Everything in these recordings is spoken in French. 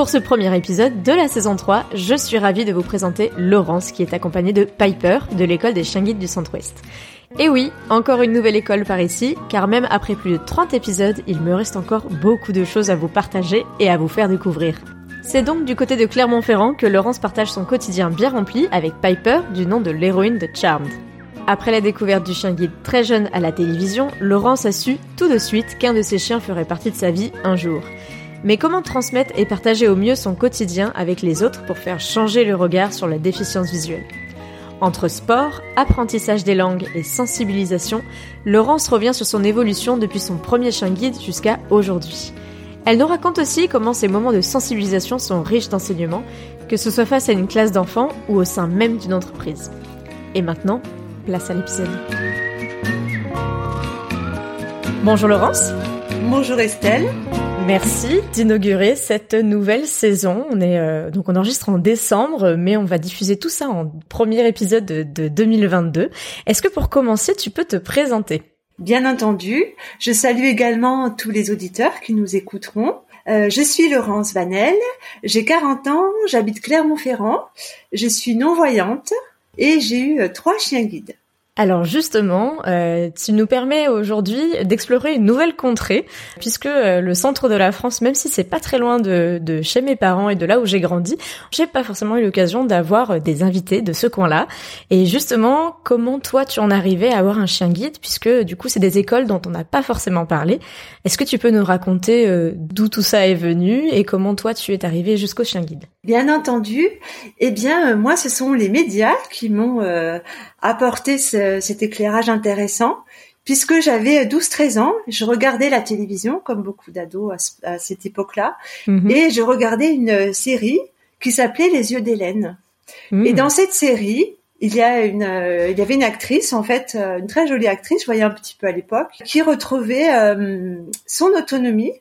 Pour ce premier épisode de la saison 3, je suis ravie de vous présenter Laurence qui est accompagnée de Piper de l'école des chiens guides du Centre-Ouest. Et oui, encore une nouvelle école par ici, car même après plus de 30 épisodes, il me reste encore beaucoup de choses à vous partager et à vous faire découvrir. C'est donc du côté de Clermont-Ferrand que Laurence partage son quotidien bien rempli avec Piper du nom de l'héroïne de Charmed. Après la découverte du chien guide très jeune à la télévision, Laurence a su tout de suite qu'un de ses chiens ferait partie de sa vie un jour. Mais comment transmettre et partager au mieux son quotidien avec les autres pour faire changer le regard sur la déficience visuelle? Entre sport, apprentissage des langues et sensibilisation, Laurence revient sur son évolution depuis son premier chien guide jusqu'à aujourd'hui. Elle nous raconte aussi comment ces moments de sensibilisation sont riches d'enseignements, que ce soit face à une classe d'enfants ou au sein même d'une entreprise. Et maintenant, place à l'épisode. Bonjour Laurence. Bonjour Estelle. Merci d'inaugurer cette nouvelle saison. On est euh, donc on enregistre en décembre, mais on va diffuser tout ça en premier épisode de, de 2022. Est-ce que pour commencer, tu peux te présenter? Bien entendu. Je salue également tous les auditeurs qui nous écouteront. Euh, je suis Laurence Vanel, j'ai 40 ans, j'habite Clermont-Ferrand, je suis non-voyante et j'ai eu euh, trois chiens guides. Alors justement, euh, tu nous permets aujourd'hui d'explorer une nouvelle contrée, puisque euh, le centre de la France, même si c'est pas très loin de, de, chez mes parents et de là où j'ai grandi, j'ai pas forcément eu l'occasion d'avoir euh, des invités de ce coin-là. Et justement, comment toi tu en arrivais à avoir un chien guide, puisque du coup c'est des écoles dont on n'a pas forcément parlé. Est-ce que tu peux nous raconter euh, d'où tout ça est venu et comment toi tu es arrivé jusqu'au chien guide? Bien entendu. Eh bien, moi, ce sont les médias qui m'ont apporter cet éclairage intéressant puisque j'avais 12-13 ans, je regardais la télévision comme beaucoup d'ados à, cette époque-là mhm. et je regardais une série qui s'appelait Les yeux d'Hélène. Mhm. Et dans cette série, il y a une, il y avait une actrice en fait, une très jolie actrice, je voyais un petit peu à l'époque, qui retrouvait euh, son autonomie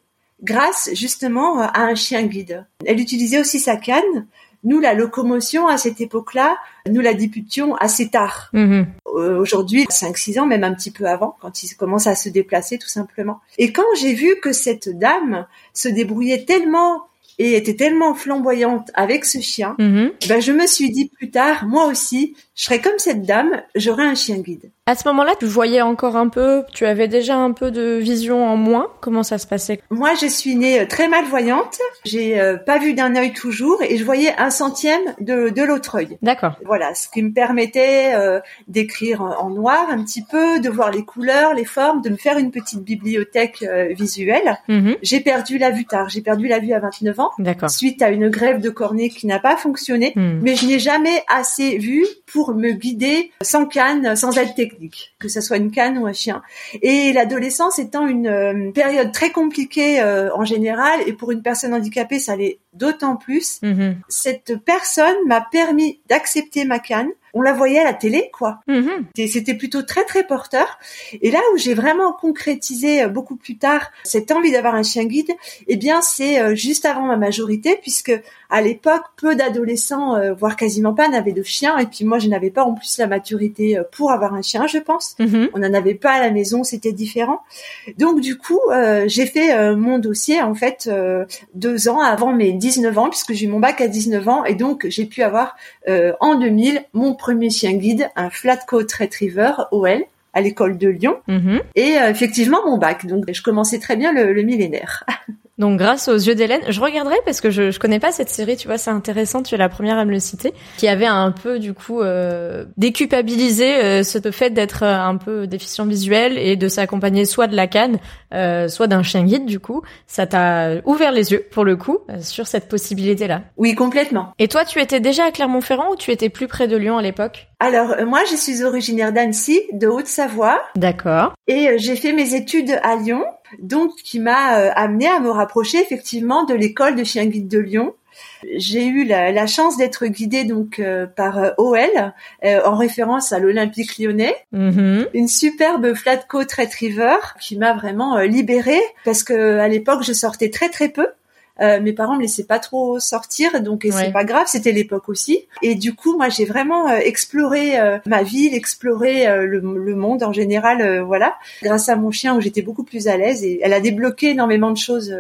grâce justement à un chien guide. Elle utilisait aussi sa canne nous, la locomotion à cette époque-là, nous la débutions assez tard. Mhm. Euh, aujourd'hui, 5-6 ans, même un petit peu avant, quand il commence à se déplacer tout simplement. Et quand j'ai vu que cette dame se débrouillait tellement et était tellement flamboyante avec ce chien, mhm. ben je me suis dit plus tard, moi aussi, je serais comme cette dame, j'aurais un chien guide. À ce moment-là, tu voyais encore un peu, tu avais déjà un peu de vision en moins. Comment ça se passait Moi, je suis née euh, très malvoyante. J'ai euh, pas vu d'un œil toujours et je voyais un centième de, de l'autre œil. D'accord. Voilà, ce qui me permettait euh, d'écrire en noir un petit peu, de voir les couleurs, les formes, de me faire une petite bibliothèque visuelle. Mhm. J'ai perdu la vue tard. J'ai perdu la vue à 29 ans. D'accord. Suite à une grève de cornée qui n'a pas fonctionné, mhm. mais je n'ai jamais assez vu pour me guider sans canne, sans aide technique que ce soit une canne ou un chien. Et l'adolescence étant une euh, période très compliquée euh, en général, et pour une personne handicapée, ça l'est d'autant plus. Mhm. Cette personne m'a permis d'accepter ma canne, on la voyait à la télé, quoi. Mhm. C'était plutôt très très porteur. Et là où j'ai vraiment concrétisé euh, beaucoup plus tard cette envie d'avoir un chien guide, eh bien c'est euh, juste avant ma majorité, puisque à l'époque peu d'adolescents, euh, voire quasiment pas, n'avaient de chien. Et puis moi je n'avais pas en plus la maturité pour avoir un chien, je pense. Mhm. On n'en avait pas à la maison, c'était différent. Donc du coup j'ai fait mon dossier en fait deux ans avant mes 19 ans, puisque j'ai eu mon bac à 19 ans, et donc j'ai pu avoir en 2000 mon premier chien guide, un Flatcoat Retriever OL à l'école de Lyon mhm. et euh, effectivement mon bac. Donc je commençais très bien le, le millénaire. Donc grâce aux yeux d'Hélène, je regarderai parce que je, je connais pas cette série, tu vois, c'est intéressant, tu es la première à me le citer, qui avait un peu du coup euh, déculpabilisé euh, ce fait d'être euh, un peu déficient visuel et de s'accompagner soit de la canne, euh, soit d'un chien guide du coup. Ça t'a ouvert les yeux pour le coup euh, sur cette possibilité-là. Oui, complètement. Et toi, tu étais déjà à Clermont-Ferrand ou tu étais plus près de Lyon à l'époque? Alors moi je suis originaire d'Annecy, de Haute-Savoie. D'accord. Et j'ai fait mes études à Lyon donc qui m'a euh, amené à me rapprocher effectivement de l'école de chien guide de Lyon. J'ai eu la, chance d'être guidée donc euh, par euh, OL en référence à l'Olympique Lyonnais, mm-hmm. une superbe flat coat retriever qui m'a vraiment libérée parce que à l'époque je sortais très très peu euh, mes parents me laissaient pas trop sortir, donc c'est pas grave, c'était l'époque aussi. Et du coup, moi, j'ai vraiment euh, exploré euh, ma ville, exploré le, le, monde en général, voilà, grâce à mon chien où j'étais beaucoup plus à l'aise et elle a débloqué énormément de choses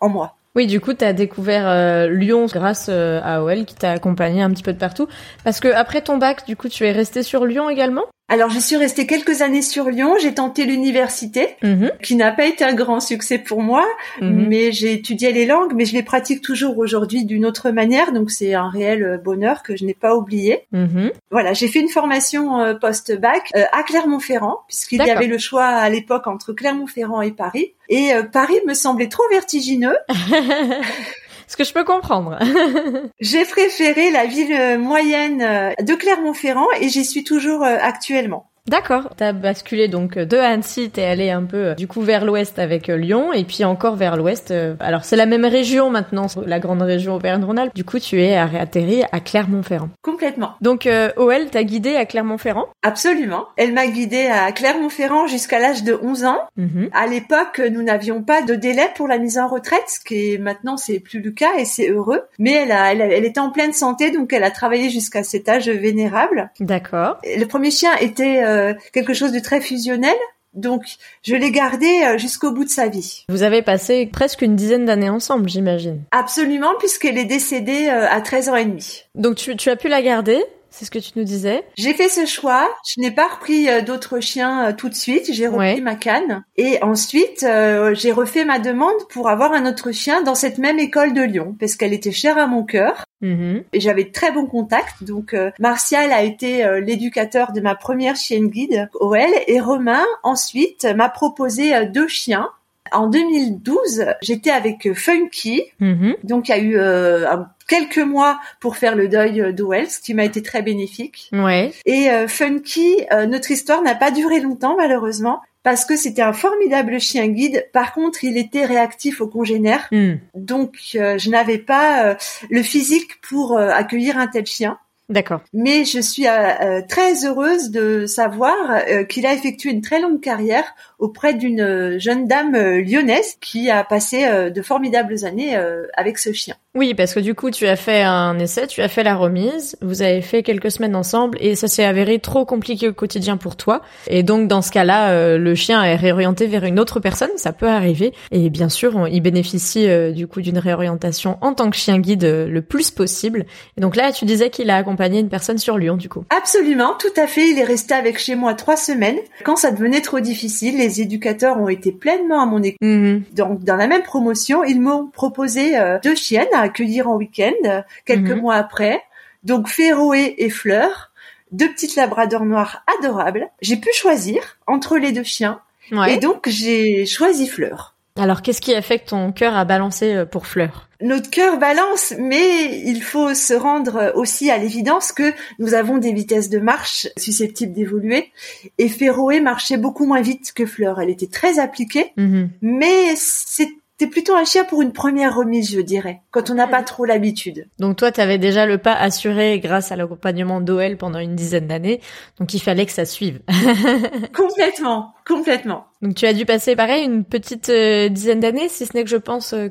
en moi. Oui, du coup, tu as découvert Lyon grâce à OL qui t'a accompagné un petit peu de partout. Parce que après ton bac, du coup, tu es resté sur Lyon également? Alors, je suis restée quelques années sur Lyon. J'ai tenté l'université, mhm. qui n'a pas été un grand succès pour moi, mhm. mais j'ai étudié les langues, mais je les pratique toujours aujourd'hui d'une autre manière. Donc, c'est un réel euh, bonheur que je n'ai pas oublié. Mhm. Voilà, j'ai fait une formation euh, post-bac euh, à Clermont-Ferrand, puisqu'il y avait le choix à l'époque entre Clermont-Ferrand et Paris. Et Paris me semblait trop vertigineux. Ce que je peux comprendre. J'ai préféré la ville moyenne de Clermont-Ferrand et j'y suis toujours euh, actuellement. D'accord. T'as basculé donc de Annecy, t'es allé un peu euh, du coup vers l'ouest avec euh, Lyon et puis encore vers l'ouest. Euh, alors c'est la même région maintenant, la grande région Auvergne-Rhône-Alpes. Du coup tu es atterri à Clermont-Ferrand. Complètement. Donc OL t'a guidé à Clermont-Ferrand? Absolument. Elle m'a guidé à Clermont-Ferrand jusqu'à l'âge de 11 ans. Mhm. À l'époque nous n'avions pas de délai pour la mise en retraite, ce qui est maintenant c'est plus le cas et c'est heureux. Mais elle, a, elle, elle était en pleine santé donc elle a travaillé jusqu'à cet âge vénérable. D'accord. Le premier chien était euh, quelque chose de très fusionnel. Donc, je l'ai gardé euh, jusqu'au bout de sa vie. Vous avez passé presque une dizaine d'années ensemble, j'imagine. Absolument, puisqu'elle est décédée euh, à 13 ans et demi. Donc, tu, tu as pu la garder c'est ce que tu nous disais. J'ai fait ce choix. Je n'ai pas repris euh, d'autres chiens euh, tout de suite. J'ai repris ma canne. Et ensuite, euh, j'ai refait ma demande pour avoir un autre chien dans cette même école de Lyon, parce qu'elle était chère à mon cœur. Mm-hmm. Et j'avais très bon contact. Donc, Martial a été l'éducateur de ma première chienne guide, OL. Et Romain, ensuite, m'a proposé deux chiens en 2012, j'étais avec Funky. Mm-hmm. Donc, il y a eu un quelques mois pour faire le deuil euh, de Wells, qui m'a été très bénéfique. Ouais. Et euh, Funky, euh, notre histoire n'a pas duré longtemps malheureusement parce que c'était un formidable chien guide. Par contre, il était réactif aux congénères, hmm. donc je n'avais pas le physique pour accueillir un tel chien. D'accord. Mais je suis très heureuse de savoir qu'il a effectué une très longue carrière auprès d'une jeune dame lyonnaise qui a passé de formidables années avec ce chien. Oui, parce que du coup, tu as fait un essai, tu as fait la remise, vous avez fait quelques semaines ensemble et ça s'est avéré trop compliqué au quotidien pour toi. Et donc, dans ce cas-là, euh, le chien est réorienté vers une autre personne, ça peut arriver. Et bien sûr, il bénéficie euh, du coup d'une réorientation en tant que chien guide euh, le plus possible. Et donc là, tu disais qu'il a accompagné une personne sur Lyon, du coup. Absolument, tout à fait. Il est resté avec chez moi trois semaines. Quand ça devenait trop difficile, les éducateurs ont été pleinement à mon écoute. Mhm. Donc, dans la même promotion, ils m'ont proposé deux chiennes accueillir en week-end quelques mhm. mois après. Donc Féroé et Fleur, deux petites labradors noirs adorables. J'ai pu choisir entre les deux chiens et donc j'ai choisi Fleur. Alors qu'est-ce qui a fait que ton cœur a balancé euh, pour Fleur? Notre cœur balance, mais il faut se rendre aussi à l'évidence que nous avons des vitesses de marche susceptibles d'évoluer. Et Féroé marchait beaucoup moins vite que Fleur. Elle était très appliquée, mhm. mais c'est c'est plutôt un chien pour une première remise, je dirais, quand on n'a pas trop l'habitude. Donc toi, tu avais déjà le pas assuré grâce à l'accompagnement d'OL pendant une dizaine d'années, donc il fallait que ça suive. complètement, complètement. Donc tu as dû passer pareil une petite euh, dizaine d'années, si ce n'est que je pense euh,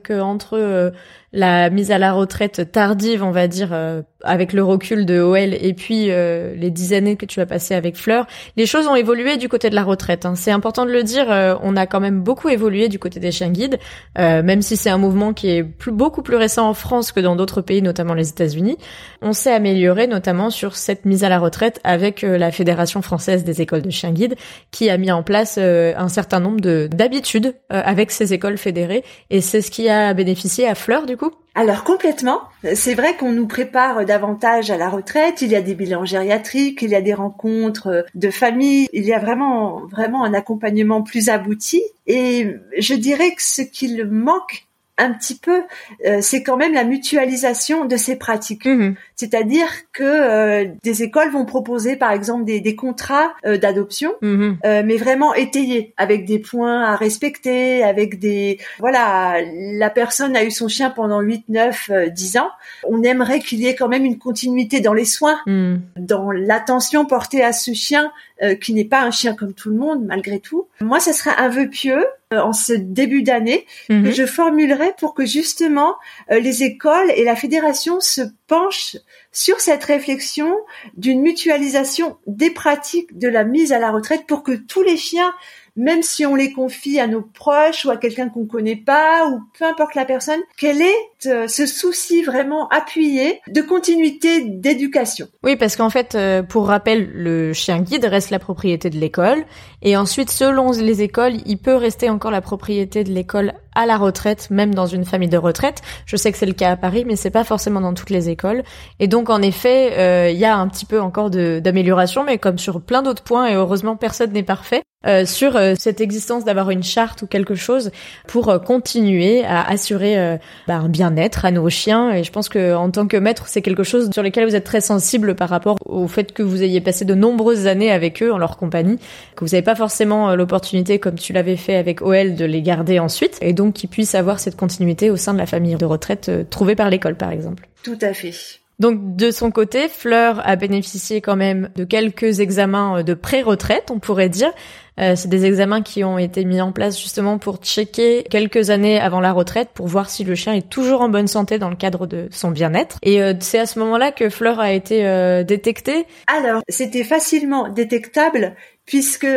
euh, la mise à la retraite tardive, on va dire, euh, avec le recul de OL, et puis les dix années que tu as passées avec Fleur, les choses ont évolué du côté de la retraite. Hein. C'est important de le dire, on a quand même beaucoup évolué du côté des chiens guides, même si c'est un mouvement qui est beaucoup plus récent en France que dans d'autres pays, notamment les États-Unis. On s'est amélioré notamment sur cette mise à la retraite avec la Fédération française des écoles de chiens guides, qui a mis en place un certain nombre d'habitudes avec ces écoles fédérées, et c'est ce qui a bénéficié à Fleur du alors complètement. C'est vrai qu'on nous prépare davantage à la retraite. Il y a des bilans gériatriques, il y a des rencontres de famille, il y a vraiment vraiment un accompagnement plus abouti. Et je dirais que ce qu'il manque un petit peu, euh, c'est quand même la mutualisation de ces pratiques. Mhm. C'est-à-dire que euh, des écoles vont proposer, par exemple, des, des contrats euh, d'adoption, mhm. mais vraiment étayés, avec des points à respecter, avec des... Voilà, la personne a eu son chien pendant 8, 9, 10 ans. On aimerait qu'il y ait quand même une continuité dans les soins, mhm. dans l'attention portée à ce chien qui n'est pas un chien comme tout le monde, malgré tout. Moi, ce serait un vœu pieux euh, en ce début d'année que mhm. je formulerai pour que justement euh, les écoles et la fédération se penchent sur cette réflexion d'une mutualisation des pratiques de la mise à la retraite pour que tous les chiens même si on les confie à nos proches ou à quelqu'un qu'on connaît pas ou peu importe la personne, quel est euh, ce souci vraiment appuyé de continuité d'éducation? Oui, parce qu'en fait, euh, pour rappel, le chien guide reste la propriété de l'école et ensuite, selon les écoles, il peut rester encore la propriété de l'école à la retraite, même dans une famille de retraite. Je sais que c'est le cas à Paris, mais c'est pas forcément dans toutes les écoles. Et donc, en effet, euh, il y a un petit peu encore d'amélioration, mais comme sur plein d'autres points, et heureusement, personne n'est parfait. Euh, sur euh, cette existence d'avoir une charte ou quelque chose pour euh, continuer à assurer bah, un bien-être à nos chiens. Et je pense que en tant que maître, c'est quelque chose sur lequel vous êtes très sensible par rapport au fait que vous ayez passé de nombreuses années avec eux en leur compagnie, que vous n'avez pas forcément l'opportunité, comme tu l'avais fait avec OL, de les garder ensuite, qu'ils puissent avoir cette continuité au sein de la famille de retraite trouvée par l'école, par exemple. Tout à fait. Donc de son côté, Fleur a bénéficié quand même de quelques examens de pré-retraite, on pourrait dire, euh, c'est des examens qui ont été mis en place justement pour checker quelques années avant la retraite pour voir si le chien est toujours en bonne santé dans le cadre de son bien-être. Et euh, c'est à ce moment-là que Fleur a été euh, détectée. Alors, c'était facilement détectable puisque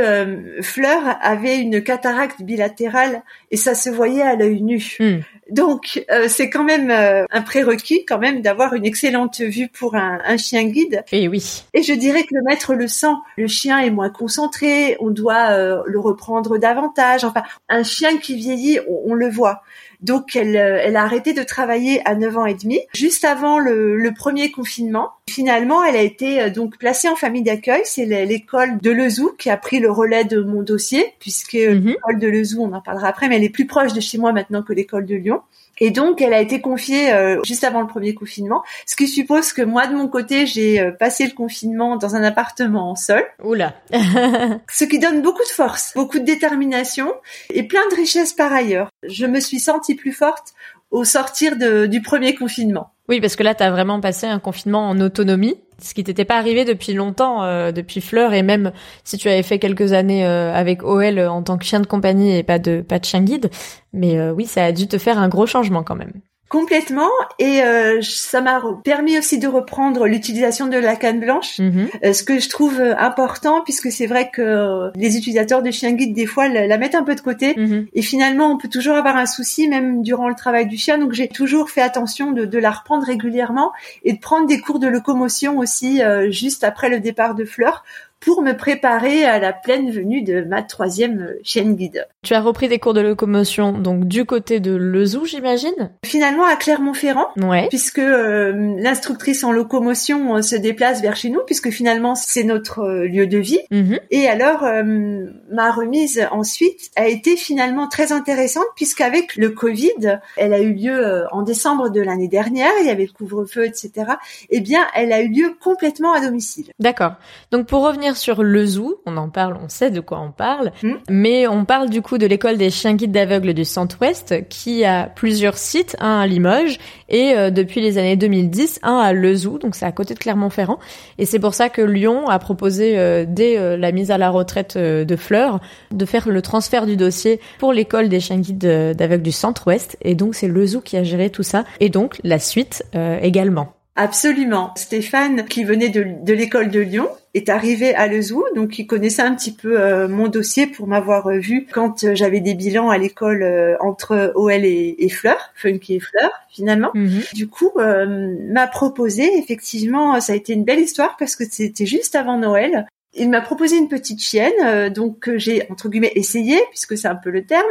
Fleur avait une cataracte bilatérale et ça se voyait à l'œil nu. Hmm. Donc c'est quand même un prérequis quand même d'avoir une excellente vue pour un, un, chien guide. Et oui. Et je dirais que le maître le sent. Le chien est moins concentré, on doit euh, le reprendre davantage. Enfin, un chien qui vieillit, on, le voit. Donc, elle, euh, elle, a arrêté de travailler à 9 ans et demi, juste avant le, premier confinement. Finalement, elle a été euh, donc placée en famille d'accueil. C'est l'école de Lezou qui a pris le relais de mon dossier, puisque mhm. l'école de Lezou, on en parlera après, mais elle est plus proche de chez moi maintenant que l'école de Lyon. Et donc, elle a été confiée euh, juste avant le premier confinement, ce qui suppose que moi, de mon côté, j'ai euh, passé le confinement dans un appartement seul. Oula Ce qui donne beaucoup de force, beaucoup de détermination et plein de richesses par ailleurs. Je me suis sentie plus forte au sortir de, du premier confinement. Oui, parce que là, tu as vraiment passé un confinement en autonomie, ce qui t'était pas arrivé depuis longtemps, euh, depuis Fleur, et même si tu avais fait quelques années euh, avec OL en tant que chien de compagnie et pas de pas de chien guide. Mais euh, oui, ça a dû te faire un gros changement quand même. Complètement et euh, ça m'a permis aussi de reprendre l'utilisation de la canne blanche, mhm. euh, ce que je trouve euh, important puisque c'est vrai que les utilisateurs de chiens guides des fois la, mettent un peu de côté mhm. et finalement on peut toujours avoir un souci même durant le travail du chien donc j'ai toujours fait attention de, de, la reprendre régulièrement et de prendre des cours de locomotion aussi juste après le départ de Fleur pour me préparer à la pleine venue de ma troisième chienne guide. Tu as repris des cours de locomotion donc du côté de Lezou, j'imagine? Finalement à Clermont-Ferrand, ouais. puisque euh, l'instructrice en locomotion euh, se déplace vers chez nous, puisque finalement c'est notre euh, lieu de vie. Mhm. Et alors ma remise ensuite a été finalement très intéressante, puisqu'avec le Covid, elle a eu lieu en décembre de l'année dernière, il y avait le couvre-feu, etc. Eh bien, elle a eu lieu complètement à domicile. D'accord. Donc pour revenir revenir sur le zoo. On en parle, on sait de quoi on parle. Mm. Mais on parle du coup de l'école des chiens guides d'aveugles du Centre-Ouest qui a plusieurs sites, un à Limoges et euh, depuis les années 2010, un à Le Zoo, donc c'est à côté de Clermont-Ferrand. Et c'est pour ça que Lyon a proposé euh, dès euh, la mise à la retraite de Fleur de faire le transfert du dossier pour l'école des chiens guides d'aveugles du Centre-Ouest. Et donc c'est Le Zoo qui a géré tout ça et donc la suite également. Absolument. Stéphane, qui venait de, de l'école de Lyon, est arrivé à Lezou, donc il connaissait un petit peu euh, mon dossier pour m'avoir euh, vu quand euh, j'avais des bilans à l'école entre OL et, et, Fleur, Funky et Fleur finalement. Mhm. Du coup, m'a proposé effectivement, ça a été une belle histoire parce que c'était juste avant Noël il m'a proposé une petite chienne, donc que j'ai entre guillemets essayé, puisque c'est un peu le terme.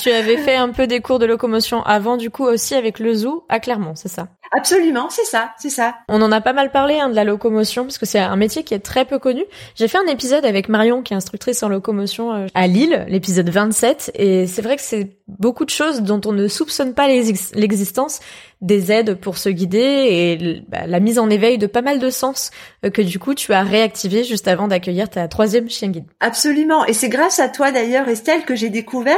tu avais fait un peu des cours de locomotion avant, du coup aussi avec le zoo à Clermont, c'est ça? Absolument, c'est ça, c'est ça. On en a pas mal parlé hein, de la locomotion, parce que c'est un métier qui est très peu connu. J'ai fait un épisode avec Marion, qui est instructrice en locomotion euh, à Lille, l'épisode 27, et c'est vrai que c'est beaucoup de choses dont on ne soupçonne pas l'existence, des aides pour se guider et bah, la mise en éveil de pas mal de sens euh, que du coup tu as réactivé juste avant d'accueillir ta troisième chien guide. Absolument. Et c'est grâce à toi d'ailleurs Estelle que j'ai découvert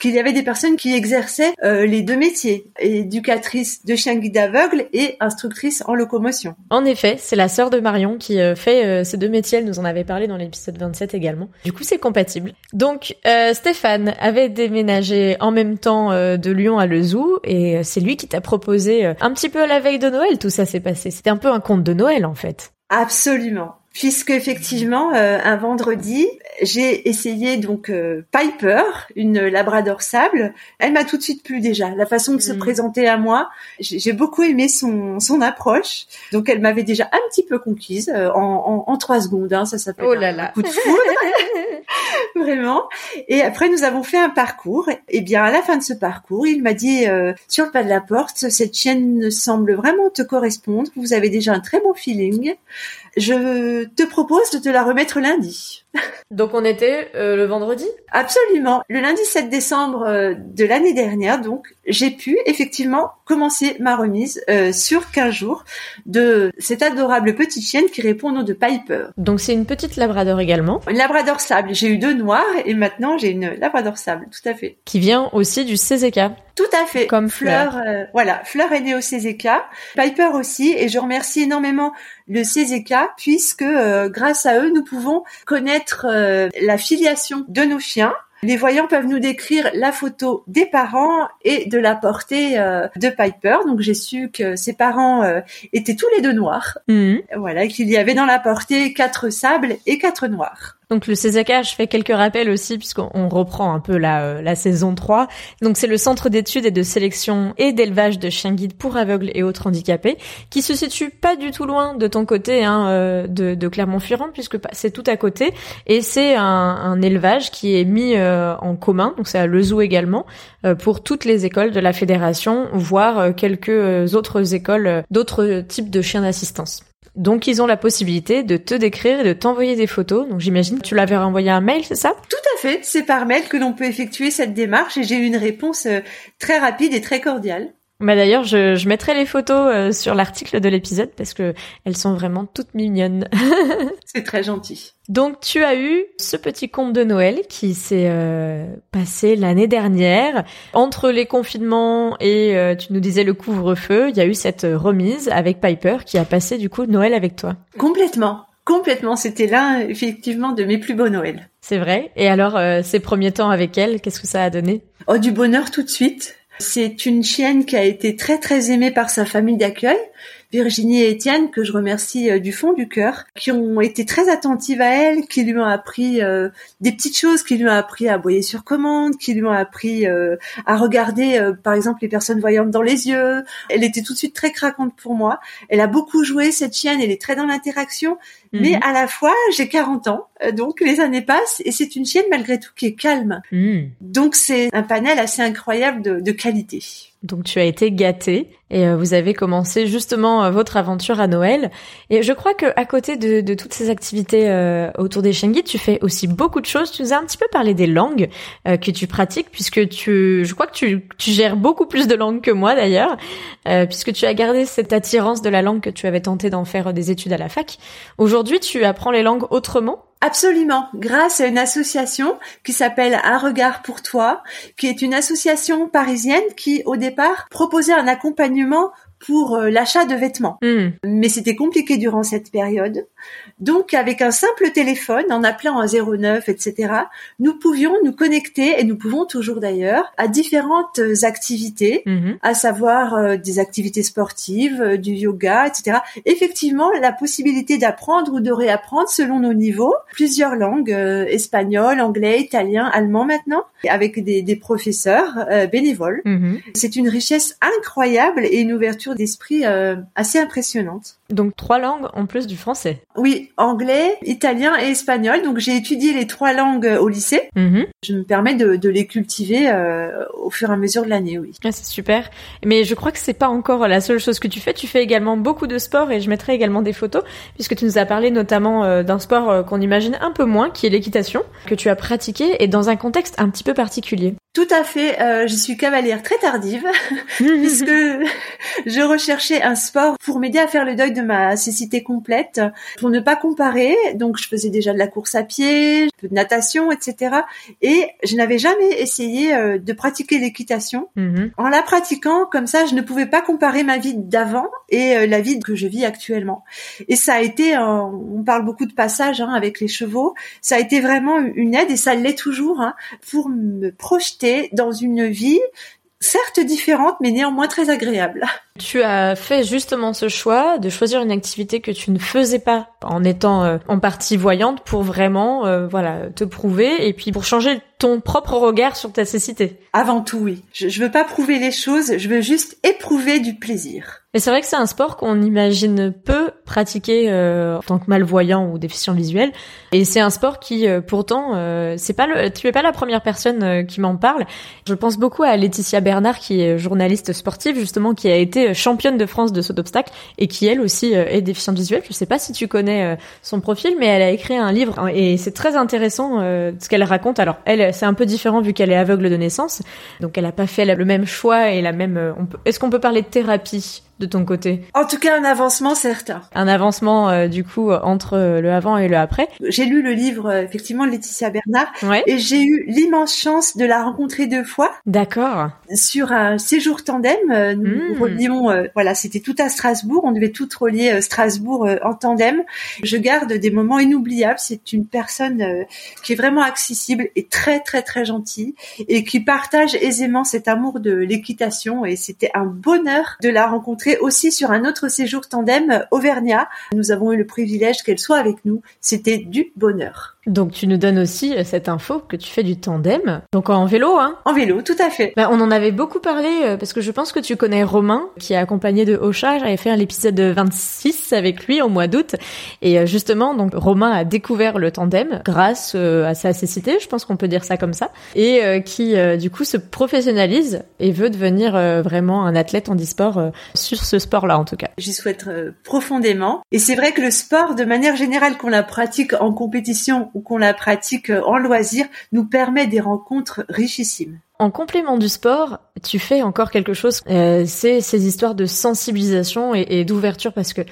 qu'il y avait des personnes qui exerçaient euh, les deux métiers, éducatrice de chien guide aveugle et instructrice en locomotion. En effet, c'est la sœur de Marion qui euh, fait ces deux métiers. Elle nous en avait parlé dans l'épisode 27 également. Du coup, c'est compatible. Donc, Stéphane avait déménagé en même temps de Lyon à Lezou et c'est lui qui t'a proposé euh, un petit peu à la veille de Noël, tout ça s'est passé. C'était un peu un conte de Noël en fait. Absolument. Puisque effectivement, euh, un vendredi, j'ai essayé donc euh, Piper, une Labrador sable. Elle m'a tout de suite plu déjà, la façon de se mm. présenter à moi. J'ai beaucoup aimé son, son approche. Donc elle m'avait déjà un petit peu conquise en, en, trois secondes. Hein, ça s'appelle oh là là. un coup de foudre. Vraiment. Et après, nous avons fait un parcours. Et bien, à la fin de ce parcours, il m'a dit euh, sur le pas de la porte, cette chienne semble vraiment te correspondre. Vous avez déjà un très bon feeling. Je te propose de te la remettre lundi. Donc on était euh, le vendredi? Absolument. Le lundi 7 décembre euh, de l'année dernière, donc j'ai pu effectivement commencer ma remise euh, sur 15 jours de cette adorable petite chienne qui répond au nom de Piper. Donc c'est une petite labrador également Une labrador sable. J'ai eu deux noirs et maintenant j'ai une labrador sable, tout à fait. Qui vient aussi du CZK. Tout à fait. Comme Fleur. voilà, Fleur est née au CZK, Piper aussi et je remercie énormément le CZK puisque grâce à eux nous pouvons connaître euh, la filiation de nos chiens. Les voyants peuvent nous décrire la photo des parents et de la portée euh, de Piper. Donc j'ai su que ses parents euh, étaient tous les deux noirs. Mhm. Voilà, qu'il y avait dans la portée quatre sables et quatre noirs. Donc le CZK, je fais quelques rappels aussi puisqu'on reprend un peu la, euh, saison 3. Donc c'est le centre d'études et de sélection et d'élevage de chiens guides pour aveugles et autres handicapés qui se situe pas du tout loin de ton côté hein, euh, de, Clermont-Ferrand puisque c'est tout à côté et c'est un, élevage qui est mis euh, en commun, donc c'est à Le Zoo également, pour toutes les écoles de la fédération, voire quelques autres écoles d'autres types de chiens d'assistance. Donc ils ont la possibilité de te décrire et de t'envoyer des photos. Donc j'imagine que tu l'avais renvoyé un mail, c'est ça? Tout à fait, c'est par mail que l'on peut effectuer cette démarche et j'ai eu une réponse euh, très rapide et très cordiale. Bah d'ailleurs, je, je, mettrai les photos euh, sur l'article de l'épisode parce que elles sont vraiment toutes mignonnes. C'est très gentil. Donc tu as eu ce petit conte de Noël qui s'est euh, passé l'année dernière. Entre les confinements et euh, tu nous disais le couvre-feu, il y a eu cette remise avec Piper qui a passé du coup Noël avec toi. Complètement. Complètement, c'était l'un effectivement de mes plus beaux Noëls. C'est vrai. Et alors, ces premiers temps avec elle, qu'est-ce que ça a donné? Oh, du bonheur tout de suite. C'est une chienne qui a été très très aimée par sa famille d'accueil. Virginie et Étienne, que je remercie euh, du fond du cœur, qui ont été très attentives à elle, qui lui ont appris euh, des petites choses, qui lui ont appris à aboyer sur commande, qui lui ont appris euh, à regarder, par exemple, les personnes voyantes dans les yeux. Elle était tout de suite très craquante pour moi. Elle a beaucoup joué, cette chienne, elle est très dans l'interaction, mais mhm. à la fois, j'ai 40 ans, donc les années passent, et c'est une chienne malgré tout qui est calme. Mhm. Donc c'est un panel assez incroyable de, de qualité. Donc tu as été gâtée et euh, vous avez commencé justement euh, votre aventure à Noël. Et je crois que à côté de, de toutes ces activités euh, autour des chiens tu fais aussi beaucoup de choses. Tu nous as un petit peu parlé des langues que tu pratiques, puisque tu, je crois que tu, tu gères beaucoup plus de langues que moi d'ailleurs, puisque tu as gardé cette attirance de la langue que tu avais tenté d'en faire des études à la fac. Aujourd'hui, tu apprends les langues autrement? Absolument, grâce à une association qui s'appelle Un regard pour toi, qui est une association parisienne qui au départ proposait un accompagnement pour euh, l'achat de vêtements. Hmm. Mais c'était compliqué durant cette période. Donc, avec un simple téléphone, en appelant un 09, etc., nous pouvions nous connecter, et nous pouvons toujours d'ailleurs, à différentes activités, Mhm. à savoir euh, des activités sportives, euh, du yoga, etc. Effectivement, la possibilité d'apprendre ou de réapprendre selon nos niveaux, plusieurs langues, euh, espagnol, anglais, italien, allemand maintenant, avec des, des professeurs euh, bénévoles. Mhm. C'est une richesse incroyable et une ouverture d'esprit euh, assez impressionnante. Donc trois langues en plus du français. Oui, anglais, italien et espagnol. Donc j'ai étudié les trois langues euh, au lycée. Mhm. Je me permets de, de les cultiver euh, au fur et à mesure de l'année, oui. Ah, c'est super. Mais je crois que c'est pas encore la seule chose que tu fais. Tu fais également beaucoup de sport et je mettrai également des photos puisque tu nous as parlé notamment euh, d'un sport qu'on imagine un peu moins, qui est l'équitation, que tu as pratiqué et dans un contexte un petit peu particulier. Tout à fait. Euh, je suis cavalière très tardive puisque je recherchais un sport pour m'aider à faire le deuil de ma cécité complète, pour ne pas comparer. Donc je faisais déjà de la course à pied, un peu de natation, etc. Et je n'avais jamais essayé euh, de pratiquer l'équitation. Mhm. En la pratiquant comme ça, je ne pouvais pas comparer ma vie d'avant et euh, la vie que je vis actuellement. Et ça a été, on parle beaucoup de passage hein, avec les chevaux, ça a été vraiment une aide et ça l'est toujours hein, pour me projeter dans une vie certes différente mais néanmoins très agréable. Tu as fait justement ce choix de choisir une activité que tu ne faisais pas en étant euh, en partie voyante pour vraiment euh, voilà te prouver et puis pour changer ton propre regard sur ta cécité. Avant tout, oui. Je, je veux pas prouver les choses, je veux juste éprouver du plaisir. Et c'est vrai que c'est un sport qu'on imagine peu pratiquer euh, en tant que malvoyant ou déficient visuel. Et c'est un sport qui, euh, pourtant, euh, c'est pas le, tu es pas la première personne euh, qui m'en parle. Je pense beaucoup à Laetitia Bernard, qui est journaliste sportive justement, qui a été championne de France de saut d'obstacle et qui elle aussi euh, est déficiente visuelle. Je sais pas si tu connais euh, son profil, mais elle a écrit un livre hein, et c'est très intéressant euh, ce qu'elle raconte. Alors elle, c'est un peu différent vu qu'elle est aveugle de naissance, donc elle a pas fait le même choix et la même. euh, Est-ce qu'on peut parler de thérapie? De ton côté En tout cas, un avancement certain. Un avancement euh, du coup entre euh, le avant et le après. J'ai lu le livre euh, effectivement de Laetitia Bernard Ouais. et j'ai eu l'immense chance de la rencontrer deux fois D'accord. sur un séjour tandem. Euh, Nous Mm. relions, euh, voilà, c'était tout à Strasbourg. On devait tout relier Strasbourg en tandem. Je garde des moments inoubliables. C'est une personne qui est vraiment accessible et très très très gentille et qui partage aisément cet amour de l'équitation. Et c'était un bonheur de la rencontrer aussi sur un autre séjour tandem Auvergnat. Nous avons eu le privilège qu'elle soit avec nous. C'était du bonheur. Donc tu nous donnes aussi euh, cette info que tu fais du tandem, donc en vélo, hein. En vélo, tout à fait. Bah, on en avait beaucoup parlé euh, parce que je pense que tu connais Romain qui est accompagné de Ocha. J'avais fait un épisode 26 avec lui au mois d'août et euh, justement donc Romain a découvert le tandem grâce euh, à sa cécité, je pense qu'on peut dire ça comme ça, et qui du coup se professionnalise et veut devenir vraiment un athlète en e-sport sur ce sport-là en tout cas. J'y souhaite profondément. Et c'est vrai que le sport, de manière générale, qu'on la pratique en compétition ou qu'on la pratique euh, en loisir, nous permet des rencontres richissimes. En complément du sport, tu fais encore quelque chose. euh, c'est ces histoires de sensibilisation et, d'ouverture parce que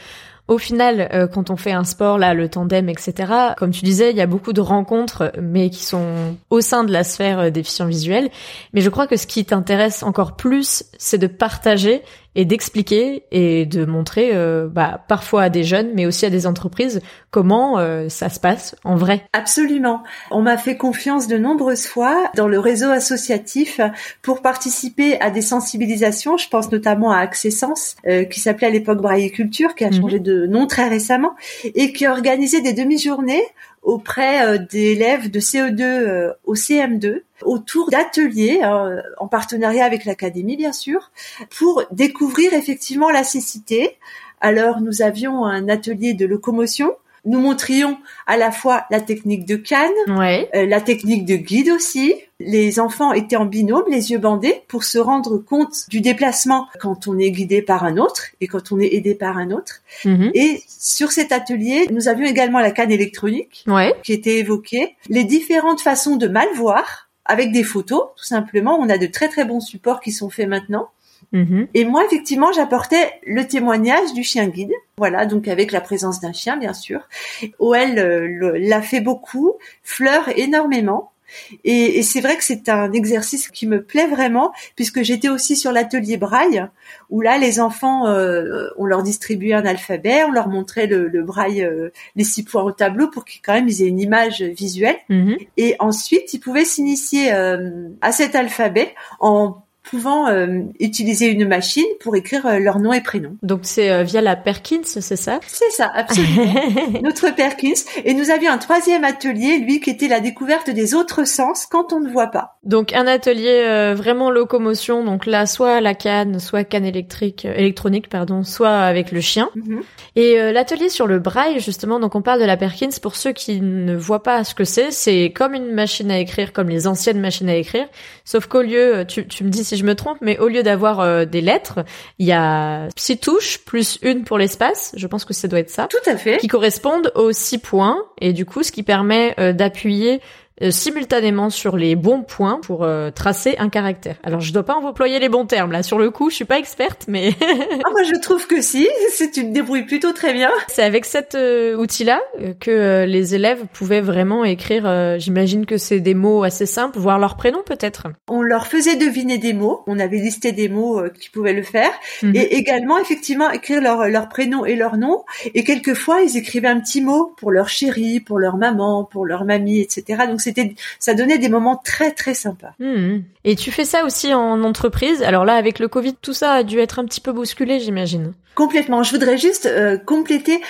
au final, euh, quand on fait un sport, là, le tandem, etc., comme tu disais, il y a beaucoup de rencontres, mais qui sont au sein de la sphère euh, déficient visuel. Mais je crois que ce qui t'intéresse encore plus, c'est de partager et d'expliquer et de montrer, euh, bah, parfois à des jeunes, mais aussi à des entreprises, comment euh, ça se passe en vrai. Absolument. On m'a fait confiance de nombreuses fois dans le réseau associatif pour participer à des sensibilisations. Je pense notamment à Accessence, euh, qui s'appelait à l'époque Brailliculture, qui a Mhm. changé de nom très récemment, et qui organisait des demi-journées auprès euh, d'élèves de CE2 euh, au CM2 autour d'ateliers euh, en partenariat avec l'académie bien sûr pour découvrir effectivement la cécité. Alors nous avions un atelier de locomotion. Nous montrions à la fois la technique de canne, Ouais. euh, la technique de guide aussi. Les enfants étaient en binôme, les yeux bandés, pour se rendre compte du déplacement quand on est guidé par un autre et quand on est aidé par un autre. Mhm. Et sur cet atelier, nous avions également la canne électronique Ouais. qui était évoquée, les différentes façons de mal voir avec des photos, tout simplement. On a de très très bons supports qui sont faits maintenant. Mhm. Et moi, effectivement, j'apportais le témoignage du chien guide. Voilà, donc avec la présence d'un chien, bien sûr. OL euh, l'a fait beaucoup, Fleur énormément. Et, c'est vrai que c'est un exercice qui me plaît vraiment, puisque j'étais aussi sur l'atelier braille, où là, les enfants, euh, on leur distribuait un alphabet, on leur montrait le, braille, euh, les six points au tableau, pour qu'ils quand même ils aient une image visuelle. Mhm. Et ensuite, ils pouvaient s'initier à cet alphabet en pouvant euh, utiliser une machine pour écrire euh, leur nom et prénom. Donc c'est euh, via la Perkins, c'est ça? C'est ça, absolument. Notre Perkins. Et nous avions un troisième atelier, lui, qui était la découverte des autres sens quand on ne voit pas. Donc un atelier vraiment locomotion, donc là soit la canne, soit canne électrique, électronique, pardon, soit avec le chien. Mhm. Et l'atelier sur le braille, justement, donc on parle de la Perkins. Pour ceux qui ne voient pas ce que c'est, c'est comme une machine à écrire, comme les anciennes machines à écrire, sauf qu'au lieu, tu, tu me dis si je me trompe, mais au lieu d'avoir euh, des lettres, il y a six touches plus une pour l'espace. Je pense que ça doit être ça. Tout à fait. Qui correspondent aux six points et du coup, ce qui permet euh, d'appuyer euh, simultanément sur les bons points pour euh, tracer un caractère. Alors je dois pas en employer les bons termes là sur le coup, je suis pas experte mais ah, moi je trouve que si, si tu te débrouilles plutôt très bien. C'est avec cet euh, outil là que les élèves pouvaient vraiment écrire j'imagine que c'est des mots assez simples, voire leur prénom peut-être. On leur faisait deviner des mots, on avait listé des mots qui pouvaient le faire mhm. et également effectivement écrire leur leur prénom et leur nom et quelquefois ils écrivaient un petit mot pour leur chérie, pour leur maman, pour leur mamie etc. Donc c'était, ça donnait des moments très très sympas. Hmm. Et tu fais ça aussi en entreprise? Alors là, avec le Covid, tout ça a dû être un petit peu bousculé, j'imagine. Complètement. Je voudrais juste euh, compléter.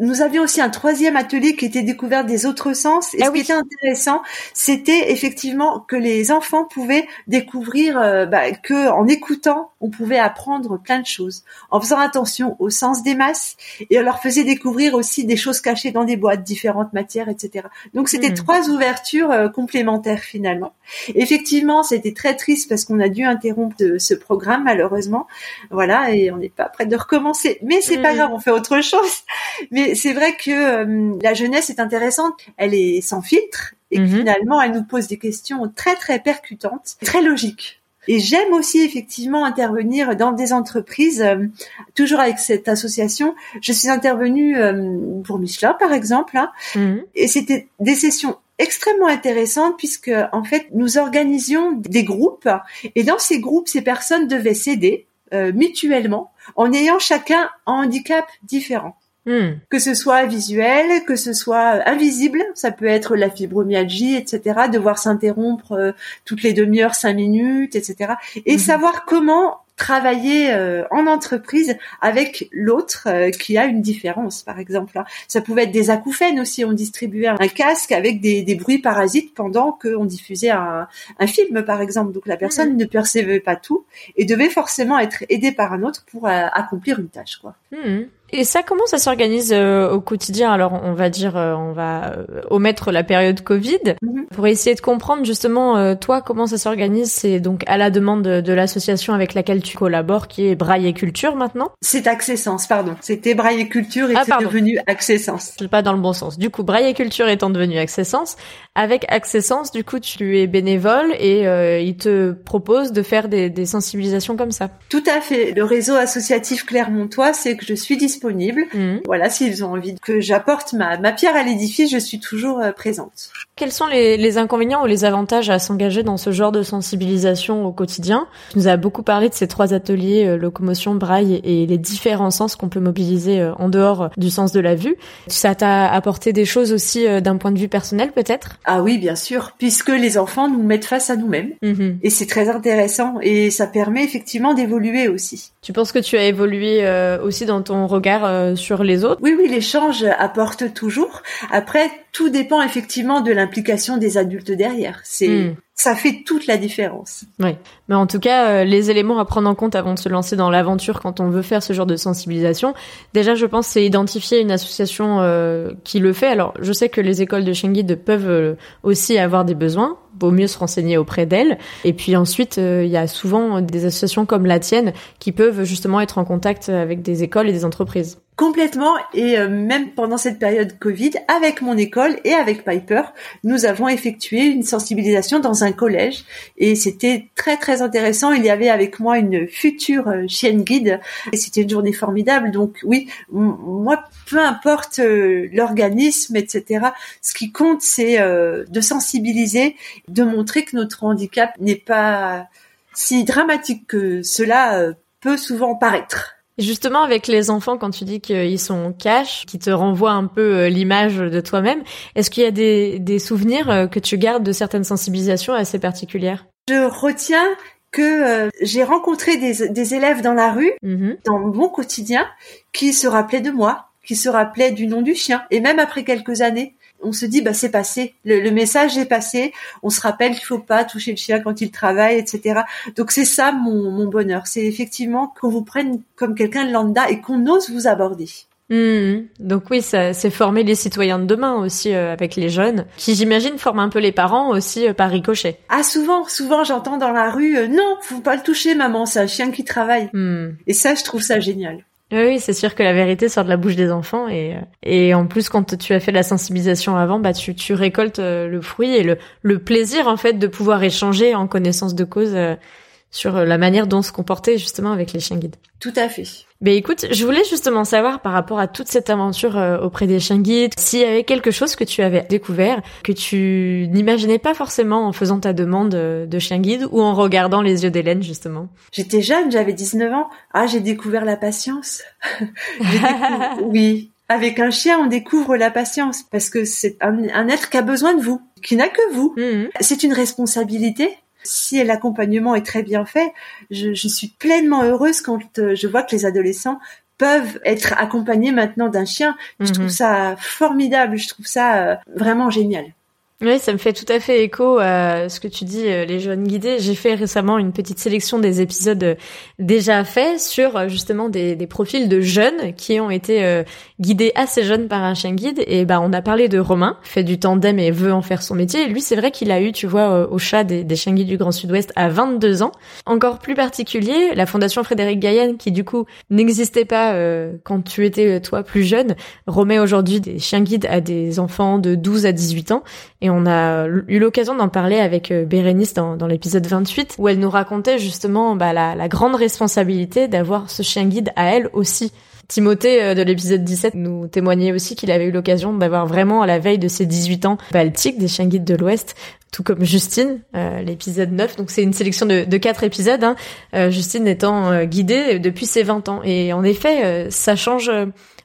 Nous avions aussi un troisième atelier qui était découvert des autres sens. Et ah ce qui était intéressant, c'était effectivement que les enfants pouvaient découvrir euh, bah, que en écoutant, on pouvait apprendre plein de choses, en faisant attention au sens des masses, et on leur faisait découvrir aussi des choses cachées dans des boîtes, différentes matières, etc. Donc c'était hmm. trois ouvertures euh, complémentaires finalement. Effectivement, c'était très triste parce qu'on a dû interrompre ce programme malheureusement. Voilà, et on n'est pas prêt de recommencer mais c'est pas mm. grave, on fait autre chose. Mais c'est vrai que euh, la jeunesse est intéressante, elle est sans filtre et mm-hmm. finalement elle nous pose des questions très très percutantes, très logiques. Et j'aime aussi effectivement intervenir dans des entreprises, euh, toujours avec cette association. Je suis intervenue euh, pour Michelin par exemple, hein, mm-hmm. et c'était des sessions extrêmement intéressantes puisque en fait nous organisions des groupes et dans ces groupes ces personnes devaient s'aider mutuellement en ayant chacun un handicap différent. Hmm. Que ce soit visuel, que ce soit invisible, ça peut être la fibromyalgie, etc. Devoir s'interrompre euh, toutes les demi-heures, cinq minutes, etc. Et hmm. savoir comment travailler euh, en entreprise avec l'autre euh, qui a une différence, par exemple. Hein. Ça pouvait être des acouphènes aussi. On distribuait un casque avec des, des bruits parasites pendant qu'on diffusait un, un, film, par exemple. Donc la personne mmh. ne percevait pas tout et devait forcément être aidée par un autre pour euh, accomplir une tâche. Quoi. Mmh. Et ça, comment ça s'organise euh, au quotidien? Alors, on va dire, euh, on va euh, omettre la période Covid mhm. pour essayer de comprendre justement, toi, comment ça s'organise? C'est donc à la demande de, l'association avec laquelle tu collabores, qui est Braille et Culture maintenant? C'est Accessence, pardon. C'était Braille et Culture et ah, c'est devenu Accessence. C'est pas dans le bon sens. Du coup, Braille et Culture étant devenu Accessence, avec Accessence, du coup, tu es bénévole et il te propose de faire des, des sensibilisations comme ça. Tout à fait. Le réseau associatif Clermontois, c'est que je suis disponible disponible. Mhm. Voilà, s'ils ont envie que j'apporte ma, pierre à l'édifice, je suis toujours euh, présente. Quels sont les, inconvénients ou les avantages à s'engager dans ce genre de sensibilisation au quotidien? Tu nous as beaucoup parlé de ces trois ateliers, euh, locomotion, braille et les différents sens qu'on peut mobiliser euh, en dehors du sens de la vue. Ça t'a apporté des choses aussi d'un point de vue personnel peut-être? Ah oui, bien sûr, puisque les enfants nous mettent face à nous-mêmes. Mhm. Et c'est très intéressant et ça permet effectivement d'évoluer aussi. Tu penses que tu as évolué aussi dans ton regard euh, sur les autres. Oui, oui, l'échange apporte toujours. Après, tout dépend effectivement de l'implication des adultes derrière. C'est hmm. ça fait toute la différence. Oui, mais en tout cas, euh, les éléments à prendre en compte avant de se lancer dans l'aventure quand on veut faire ce genre de sensibilisation, déjà, je pense, c'est identifier une association euh, qui le fait. Alors, je sais que les écoles de Shenguide peuvent aussi avoir des besoins. Vaut mieux se renseigner auprès d'elles. Et puis ensuite, il y a souvent des associations comme la tienne qui peuvent justement être en contact avec des écoles et des entreprises. Complètement et euh, même pendant cette période Covid, avec mon école et avec Piper, nous avons effectué une sensibilisation dans un collège et c'était très très intéressant. Il y avait avec moi une future euh, chienne guide et c'était une journée formidable. Donc oui, moi peu importe euh, l'organisme, etc. Ce qui compte c'est de sensibiliser, de montrer que notre handicap n'est pas si dramatique que cela peut souvent paraître. Justement, avec les enfants, quand tu dis qu'ils sont cash, qui te renvoient un peu euh, l'image de toi-même, est-ce qu'il y a des, des souvenirs euh, que tu gardes de certaines sensibilisations assez particulières? Je retiens que euh, j'ai rencontré des, des, élèves dans la rue, mm-hmm. dans mon quotidien, qui se rappelaient de moi, qui se rappelaient du nom du chien, et même après quelques années on se dit bah c'est passé, le, message est passé, on se rappelle qu'il faut pas toucher le chien quand il travaille, etc. Donc c'est ça mon, mon bonheur, c'est effectivement qu'on vous prenne comme quelqu'un de lambda et qu'on ose vous aborder. Mmh. Donc oui, ça, c'est former les citoyens de demain aussi euh, avec les jeunes, qui j'imagine forment un peu les parents aussi euh, par ricochet. Ah souvent, souvent j'entends dans la rue, euh, non, faut pas le toucher maman, c'est un chien qui travaille. Mmh. Et ça, je trouve ça génial. Oui, c'est sûr que la vérité sort de la bouche des enfants et et en plus quand tu as fait la sensibilisation avant, bah tu tu récoltes euh, le fruit et le le plaisir en fait de pouvoir échanger en connaissance de cause euh, sur la manière dont se comporter justement avec les chiens guides. Tout à fait. Ben écoute, je voulais justement savoir par rapport à toute cette aventure euh, auprès des chiens guides, s'il y avait quelque chose que tu avais découvert que tu n'imaginais pas forcément en faisant ta demande euh, de chien guide ou en regardant les yeux d'Hélène justement. J'étais jeune, j'avais 19 ans. Ah, j'ai découvert la patience. oui, avec un chien, on découvre la patience parce que c'est un, être qui a besoin de vous, qui n'a que vous. Mmh. C'est une responsabilité si l'accompagnement est très bien fait, je, suis pleinement heureuse quand euh, je vois que les adolescents peuvent être accompagnés maintenant d'un chien. Je trouve mhm. ça formidable, je trouve ça euh, vraiment génial. Oui, ça me fait tout à fait écho à ce que tu dis, euh, les jeunes guidés. J'ai fait récemment une petite sélection des épisodes euh, déjà faits sur euh, justement des, des profils de jeunes qui ont été guidés assez jeunes par un chien guide. Et bah, on a parlé de Romain, fait du tandem et veut en faire son métier. Et lui, c'est vrai qu'il a eu, tu vois, au chat des, chiens guides du Grand Sud-Ouest à 22 ans. Encore plus particulier, la Fondation Frédéric Gaillen, qui du coup n'existait pas quand tu étais toi plus jeune, remet aujourd'hui des chiens guides à des enfants de 12 à 18 ans. Et on a eu l'occasion d'en parler avec euh, Bérénice dans, l'épisode 28, où elle nous racontait justement bah, la, la grande responsabilité d'avoir ce chien guide à elle aussi. Timothée euh, de l'épisode 17 nous témoignait aussi qu'il avait eu l'occasion d'avoir vraiment à la veille de ses 18 ans Baltique des chiens guides de l'Ouest, tout comme Justine, euh, l'épisode 9. Donc c'est une sélection de, de quatre épisodes, hein. Justine étant guidée depuis ses 20 ans. Et en effet, ça change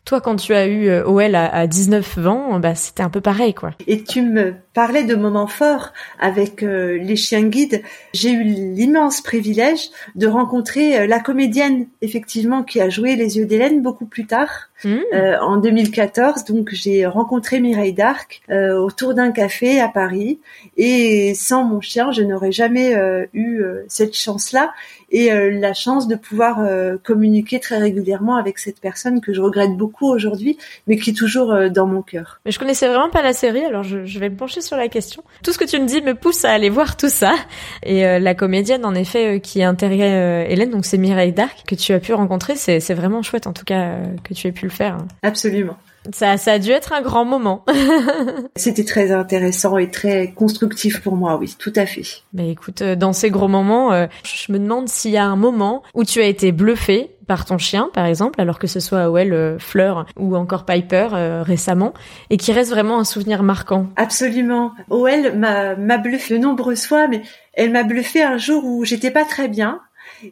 toi, quand tu as eu euh, OL à, à 19 ans, bah, c'était un peu pareil, quoi. Et tu me parlais de moments forts avec euh, les chiens guides. J'ai eu l'immense privilège de rencontrer euh, la comédienne, effectivement, qui a joué Les Yeux d'Hélène beaucoup plus tard. Mmh. en 2014, donc j'ai rencontré Mireille Darc autour d'un café à Paris et sans mon chien, je n'aurais jamais eu cette chance-là et euh, la chance de pouvoir euh, communiquer très régulièrement avec cette personne que je regrette beaucoup aujourd'hui, mais qui est toujours euh, dans mon cœur. Mais je connaissais vraiment pas la série, alors je, je, vais me pencher sur la question. Tout ce que tu me dis me pousse à aller voir tout ça. Et la comédienne, en effet, qui intégrait Hélène, donc c'est Mireille Darc, que tu as pu rencontrer, c'est vraiment chouette en tout cas que tu aies pu le faire. Absolument. Ça, ça a dû être un grand moment. C'était très intéressant et très constructif pour moi, oui, tout à fait. Mais écoute, euh, dans ces gros moments, euh, je me demande s'il y a un moment où tu as été bluffé par ton chien, par exemple, alors que ce soit Well, euh, Fleur ou encore Piper récemment, et qui reste vraiment un souvenir marquant. Absolument. M'a, m'a bluffé de nombreuses fois, mais elle m'a bluffé un jour où j'étais pas très bien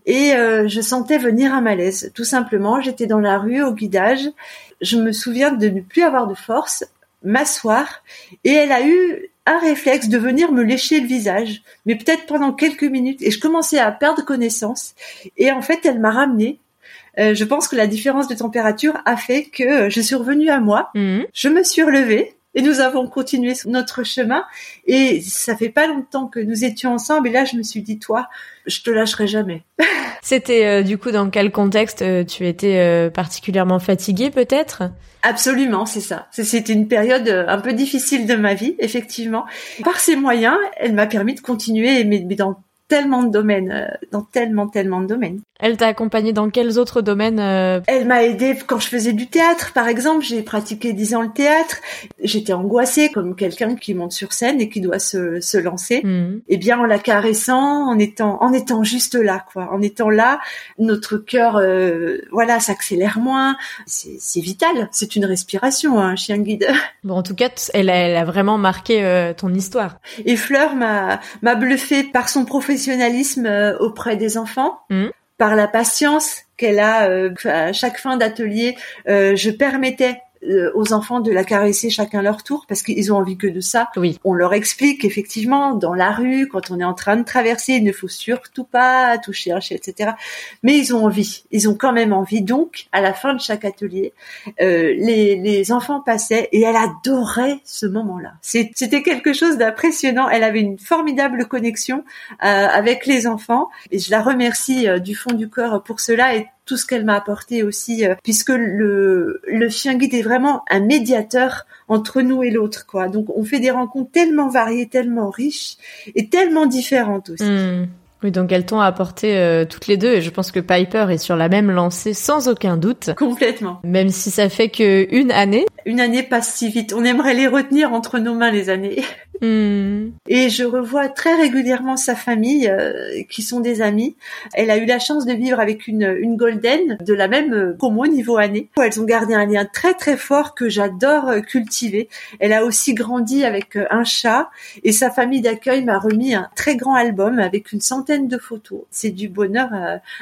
et je sentais venir un malaise. Tout simplement, j'étais dans la rue au guidage. Je me souviens de ne plus avoir de force, m'asseoir, et elle a eu un réflexe de venir me lécher le visage, mais peut-être pendant quelques minutes, et je commençais à perdre connaissance, et en fait, elle m'a ramené. Euh, je pense que la différence de température a fait que je suis revenue à moi, mhm. je me suis relevée, et nous avons continué notre chemin. Et ça fait pas longtemps que nous étions ensemble. Et là, je me suis dit, toi, je te lâcherai jamais. C'était euh, du coup dans quel contexte euh, tu étais euh, particulièrement fatiguée peut-être? Absolument, c'est ça. C'était une période un peu difficile de ma vie, effectivement. Par ses moyens, elle m'a permis de continuer, mais, mais dans tellement de domaines, dans tellement, tellement de domaines. Elle t'a accompagné dans quels autres domaines euh Elle m'a aidé quand je faisais du théâtre, par exemple. J'ai pratiqué dix ans le théâtre. J'étais angoissée comme quelqu'un qui monte sur scène et qui doit se, se lancer. Mhm. Et bien en la caressant, en étant en étant juste là, quoi. En étant là, notre cœur, euh, voilà, s'accélère moins. C'est c'est vital. C'est une respiration, un chien guide. Bon, en tout cas, elle a, elle a vraiment marqué euh, ton histoire. Et Fleur m'a m'a bluffé par son professionnalisme euh, auprès des enfants, Mhm. Par la patience qu'elle a euh, à chaque fin d'atelier. euh, je permettais euh, aux enfants de la caresser chacun leur tour parce qu'ils ont envie que de ça. Oui. On leur explique effectivement dans la rue, quand on est en train de traverser, il ne faut surtout pas toucher un chien, etc. Mais ils ont envie, ils ont quand même envie. Donc, à la fin de chaque atelier, euh, les, les enfants passaient et elle adorait ce moment-là. C'était quelque chose d'impressionnant. Elle avait une formidable connexion euh, avec les enfants et je la remercie euh, du fond du cœur pour cela et tout ce qu'elle m'a apporté aussi, euh, puisque le, le chien guide est vraiment un médiateur entre nous et l'autre, quoi. Donc on fait des rencontres tellement variées, tellement riches et tellement différentes aussi. Hmm. Oui, donc elles t'ont apporté euh, toutes les deux et je pense que Piper est sur la même lancée sans aucun doute. Complètement. Même si ça fait que une année. Une année passe si vite. On aimerait les retenir entre nos mains les années. Hmm. Et je revois très régulièrement sa famille, euh, qui sont des amis. Elle a eu la chance de vivre avec une, une golden de la même euh, promo niveau année. Elles ont gardé un lien très très fort que j'adore euh, cultiver. Elle a aussi grandi avec euh, un chat et sa famille d'accueil m'a remis un très grand album avec une centaine de photos. C'est du bonheur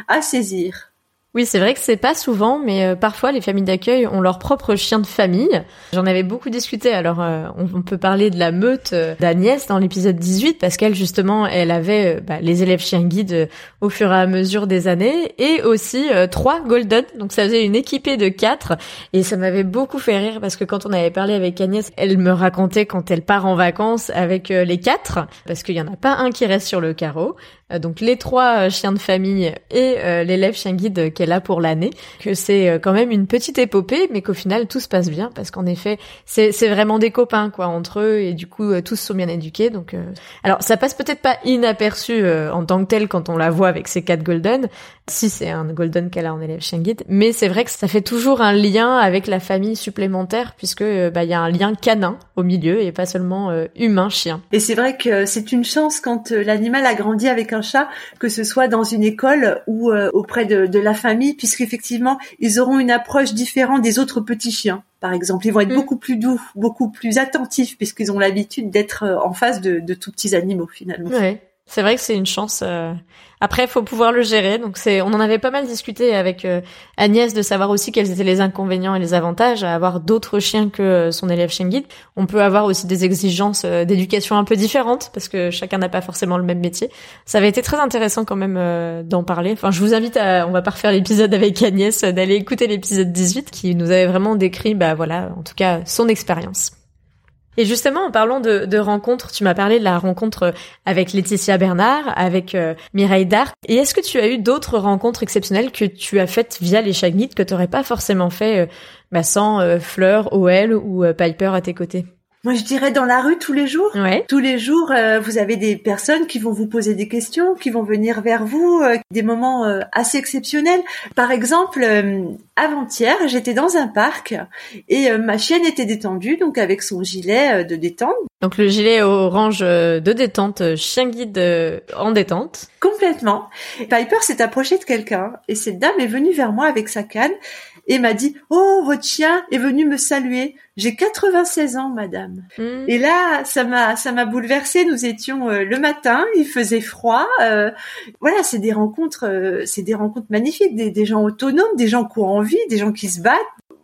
à saisir. Oui, c'est vrai que c'est pas souvent, mais euh, parfois les familles d'accueil ont leur propre chien de famille. J'en avais beaucoup discuté. Alors, euh, on, peut parler de la meute euh, d'Agnès dans l'épisode 18 parce qu'elle justement, elle avait euh, bah, les élèves chiens guides au fur et à mesure des années et aussi euh, trois golden. Donc ça faisait une équipée de quatre et ça m'avait beaucoup fait rire parce que quand on avait parlé avec Agnès, elle me racontait quand elle part en vacances avec les quatre parce qu'il y en a pas un qui reste sur le carreau. Euh, donc les trois euh, chiens de famille et euh, l'élève chien guide qu'elle a pour l'année, que c'est quand même une petite épopée, mais qu'au final tout se passe bien parce qu'en effet c'est c'est vraiment des copains quoi entre eux et du coup tous sont bien éduqués. Donc alors ça passe peut-être pas inaperçu en tant que tel quand on la voit avec ses quatre golden, si c'est un golden qu'elle a en élève chien guide, mais c'est vrai que ça fait toujours un lien avec la famille supplémentaire puisque bah il y a un lien canin au milieu et pas seulement humain chien. Et c'est vrai que c'est une chance quand l'animal a grandi avec un chat, que ce soit dans une école ou euh, auprès de, de la famille, puisqu'effectivement, ils auront une approche différente des autres petits chiens. Par exemple, ils vont être Mm. beaucoup plus doux, beaucoup plus attentifs, puisqu'ils ont l'habitude d'être euh, en face de, de tout petits animaux finalement. Ouais, c'est vrai que c'est une chance. euh. Après, faut pouvoir le gérer. Donc, c'est, on en avait pas mal discuté avec euh, Agnès de savoir aussi quels étaient les inconvénients et les avantages à avoir d'autres chiens que euh, son élève chien guide. On peut avoir aussi des exigences euh, d'éducation un peu différentes parce que chacun n'a pas forcément le même métier. Ça avait été très intéressant quand même d'en parler. Enfin, je vous invite à, on va pas refaire l'épisode avec Agnès, d'aller écouter l'épisode 18 qui nous avait vraiment décrit, bah voilà, en tout cas, son expérience. Et justement, en parlant de, rencontres, tu m'as parlé de la rencontre avec Laetitia Bernard, avec euh, Mireille Dart. Et est-ce que tu as eu d'autres rencontres exceptionnelles que tu as faites via les Meet que tu n'aurais pas forcément fait euh, bah, sans euh, Fleur, OL ou euh, Piper à tes côtés? Moi, je dirais dans la rue tous les jours. Ouais. Tous les jours, euh, vous avez des personnes qui vont vous poser des questions, qui vont venir vers vous, euh, des moments euh, assez exceptionnels. Par exemple, euh, avant-hier, j'étais dans un parc et euh, ma chienne était détendue, donc avec son gilet euh, de détente, Donc le gilet orange de détente, chien guide euh, en détente. complètement. Piper s'est approché de quelqu'un et cette dame est venue vers moi avec sa canne et m'a dit « Oh, votre chien est venu me saluer. J'ai 96 ans, madame. » Hmm. Et là, ça m'a, ça m'a bouleversée. Nous étions euh, le matin, il faisait froid. euh, voilà, c'est des rencontres, euh, c'est des rencontres magnifiques, des, des gens autonomes, des gens qui ont envie, des gens qui se battent.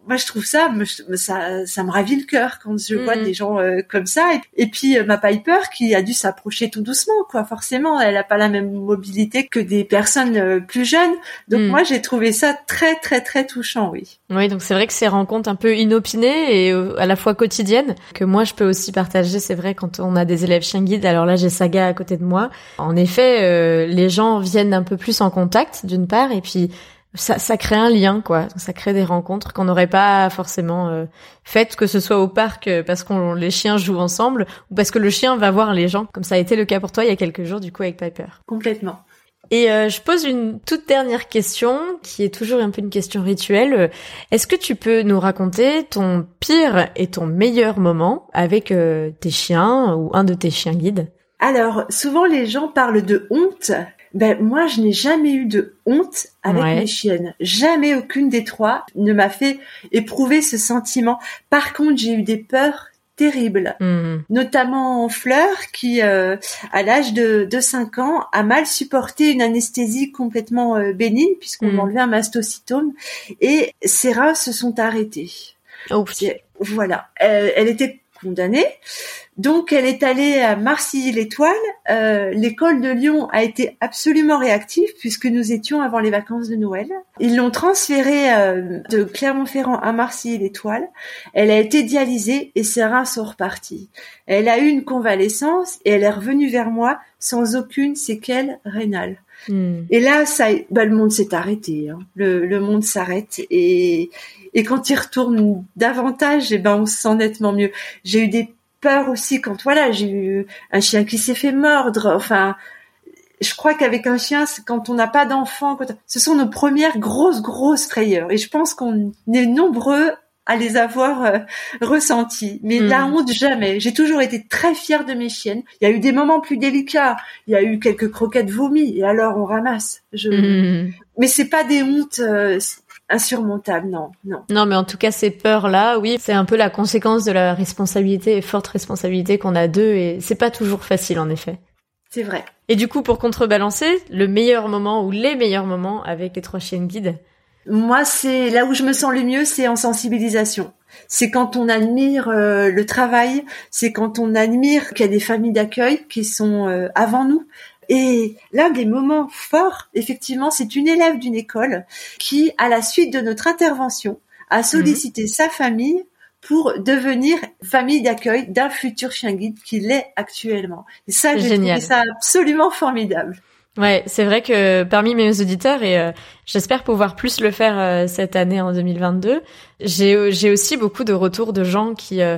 Moi, je trouve ça, me- ça, ça me ravit le cœur quand je vois Mhm. des gens euh, comme ça. Et, et puis euh, ma Piper qui a dû s'approcher tout doucement, quoi. Forcément, elle n'a pas la même mobilité que des personnes euh, plus jeunes. Donc Mhm. moi, j'ai trouvé ça très, très, très touchant, oui. Oui, donc c'est vrai que ces rencontres un peu inopinées et euh, à la fois quotidiennes, que moi je peux aussi partager, c'est vrai, quand on a des élèves chiens guides, alors là j'ai Saga à côté de moi. En effet, euh, les gens viennent un peu plus en contact, d'une part, et puis ça, ça crée un lien, quoi. Ça crée des rencontres qu'on n'aurait pas forcément euh, faites, que ce soit au parc euh, parce qu'on les chiens jouent ensemble, ou parce que le chien va voir les gens, comme ça a été le cas pour toi il y a quelques jours, du coup, avec Piper. Complètement. Et euh, je pose une toute dernière question, qui est toujours un peu une question rituelle. Est-ce que tu peux nous raconter ton pire et ton meilleur moment avec euh, tes chiens ou un de tes chiens guides? Alors, souvent les gens parlent de honte. Ben moi, je n'ai jamais eu de honte avec mes chiennes. Jamais aucune des trois ne m'a fait éprouver ce sentiment. Par contre, j'ai eu des peurs terrible, hmm. notamment Fleur qui, euh, à l'âge de, de 5 ans, a mal supporté une anesthésie complètement euh, bénigne puisqu'on mmh. enlevait un mastocytome et ses reins se sont arrêtés. Oh, voilà, elle était condamnée. Donc elle est allée à Marcilly-l'Étoile. Euh, l'école de Lyon a été absolument réactive puisque nous étions avant les vacances de Noël. Ils l'ont transférée euh, de Clermont-Ferrand à Marcilly-l'Étoile. Elle a été dialysée et ses reins sont repartis. Elle a eu une convalescence et elle est revenue vers moi sans aucune séquelle rénale. Hmm. Et là, ça, bah, le monde s'est arrêté. Hein. Le, le, monde s'arrête et, et quand il retourne davantage, et eh ben on se sent nettement mieux. J'ai eu des peurs aussi quand voilà, j'ai eu un chien qui s'est fait mordre. Enfin, je crois qu'avec un chien, quand on n'a pas d'enfant, ce sont nos premières grosses grosses frayeurs. Et je pense qu'on est nombreux à les avoir euh, ressentis. Mais la hmm. honte, jamais. J'ai toujours été très fière de mes chiennes. Il y a eu des moments plus délicats. Il y a eu quelques croquettes vomies. Et alors, on ramasse. Je... Hmm. Mais c'est pas des hontes. Euh, insurmontable, non, non. Non, mais en tout cas, ces peurs-là, oui, c'est un peu la conséquence de la responsabilité et forte responsabilité qu'on a d'eux, et c'est pas toujours facile, en effet. C'est vrai. Et du coup, pour contrebalancer, le meilleur moment ou les meilleurs moments avec les trois chiennes guides? Moi, c'est là où je me sens le mieux, c'est en sensibilisation. C'est quand on admire euh, le travail, c'est quand on admire qu'il y a des familles d'accueil qui sont euh, avant nous, et l'un des moments forts, effectivement, c'est une élève d'une école qui, à la suite de notre intervention, a sollicité mhm. sa famille pour devenir famille d'accueil d'un futur chien guide qu'il est actuellement. Et ça, j'ai trouvé ça absolument formidable. Ouais, c'est vrai que parmi mes auditeurs et euh, j'espère pouvoir plus le faire euh, cette année en 2022, j'ai j'ai aussi beaucoup de retours de gens qui euh,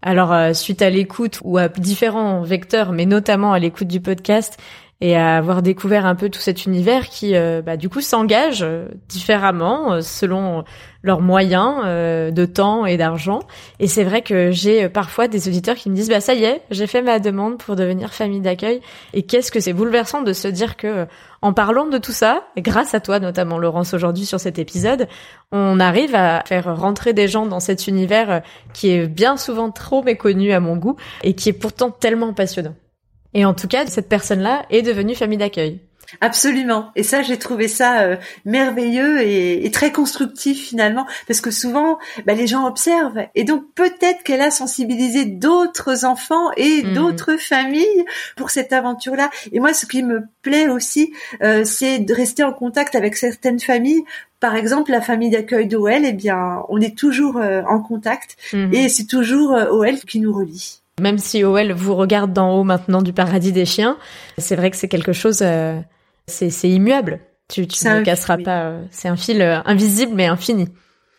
alors suite à l'écoute ou à différents vecteurs mais notamment à l'écoute du podcast et à avoir découvert un peu tout cet univers qui, euh, bah, du coup, s'engage euh, différemment euh, selon leurs moyens de temps et d'argent. Et c'est vrai que j'ai parfois des auditeurs qui me disent, bah ça y est, j'ai fait ma demande pour devenir famille d'accueil. Et qu'est-ce que c'est bouleversant de se dire que, en parlant de tout ça, grâce à toi notamment Laurence aujourd'hui sur cet épisode, on arrive à faire rentrer des gens dans cet univers qui est bien souvent trop méconnu à mon goût et qui est pourtant tellement passionnant. Et en tout cas, cette personne-là est devenue famille d'accueil. Absolument. Et ça, j'ai trouvé ça euh, merveilleux et, très constructif finalement, parce que souvent, bah, les gens observent. Et donc peut-être qu'elle a sensibilisé d'autres enfants et mmh. d'autres familles pour cette aventure-là. Et moi, ce qui me plaît aussi, euh, c'est de rester en contact avec certaines familles. Par exemple, la famille d'accueil d'OL, eh bien, on est toujours euh, en contact mmh. et c'est toujours OL qui nous relie. Même si OL vous regarde d'en haut maintenant du paradis des chiens, c'est vrai que c'est quelque chose, euh, c'est immuable. Tu, tu ne casseras pas. Euh, c'est un fil euh, invisible mais infini.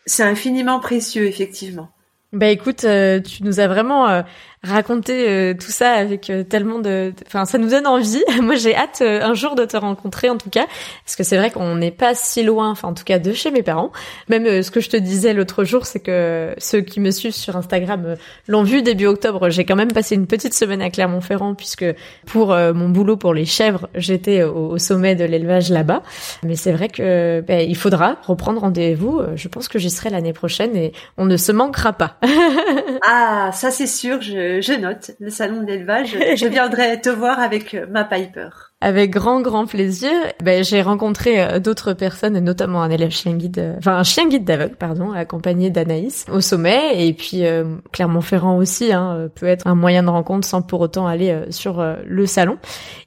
C'est infiniment précieux, effectivement. Bah écoute, tu nous as vraiment raconter euh, tout ça avec euh, tellement de, enfin ça nous donne envie. Moi j'ai hâte euh, un jour de te rencontrer en tout cas, parce que c'est vrai qu'on n'est pas si loin, enfin en tout cas de chez mes parents. Même ce que je te disais l'autre jour, c'est que ceux qui me suivent sur Instagram l'ont vu début octobre. J'ai quand même passé une petite semaine à Clermont-Ferrand puisque pour mon boulot pour les chèvres, j'étais au, sommet de l'élevage là-bas. Mais c'est vrai que ben, il faudra reprendre rendez-vous. Je pense que j'y serai l'année prochaine et on ne se manquera pas. ah ça c'est sûr. Je je, note le salon de l'élevage. je viendrai te voir avec euh, ma Piper. Avec grand grand plaisir. Ben, j'ai rencontré euh, d'autres personnes, notamment un élève chien guide, euh, enfin un chien guide d'aveugle, pardon, accompagné d'Anaïs au sommet. Et puis Clermont-Ferrand aussi hein, peut être un moyen de rencontre sans pour autant aller sur le salon.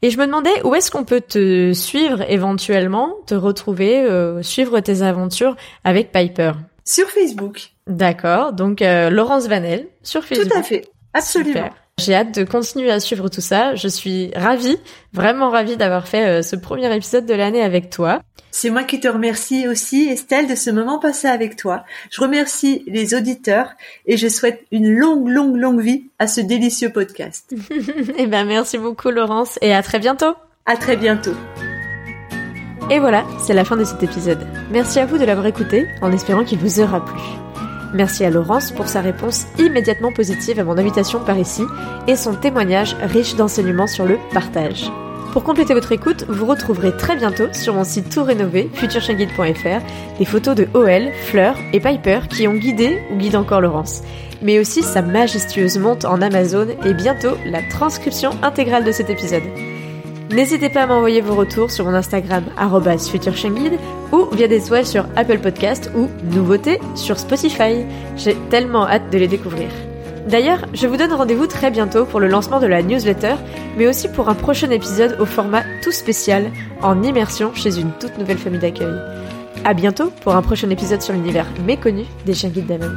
Et je me demandais où est-ce qu'on peut te suivre éventuellement, te retrouver, suivre tes aventures avec Piper? Sur Facebook. D'accord, donc Laurence Vanel sur Facebook. Tout à fait. Absolument. J'ai hâte de continuer à suivre tout ça. Je suis ravie, vraiment ravie d'avoir fait euh, ce premier épisode de l'année avec toi. C'est moi qui te remercie aussi, Estelle, de ce moment passé avec toi. Je remercie les auditeurs et je souhaite une longue, longue, longue vie à ce délicieux podcast. eh ben, merci beaucoup, Laurence, et à très bientôt. À très bientôt. Et voilà, c'est la fin de cet épisode. Merci à vous de l'avoir écouté, en espérant qu'il vous aura plu. Merci à Laurence pour sa réponse immédiatement positive à mon invitation par ici et son témoignage riche d'enseignements sur le partage. Pour compléter votre écoute, vous retrouverez très bientôt sur mon site tout rénové, futureshangid.fr, des photos de OL, Fleur et Piper qui ont guidé ou guident encore Laurence, mais aussi sa majestueuse monte en Amazon et bientôt la transcription intégrale de cet épisode. N'hésitez pas à m'envoyer vos retours sur mon Instagram @futureshangid ou via des étoiles sur Apple Podcast ou nouveautés sur Spotify. J'ai tellement hâte de les découvrir. D'ailleurs, je vous donne rendez-vous très bientôt pour le lancement de la newsletter, mais aussi pour un prochain épisode au format tout spécial, en immersion chez une toute nouvelle famille d'accueil. À bientôt pour un prochain épisode sur l'univers méconnu des chiens guides.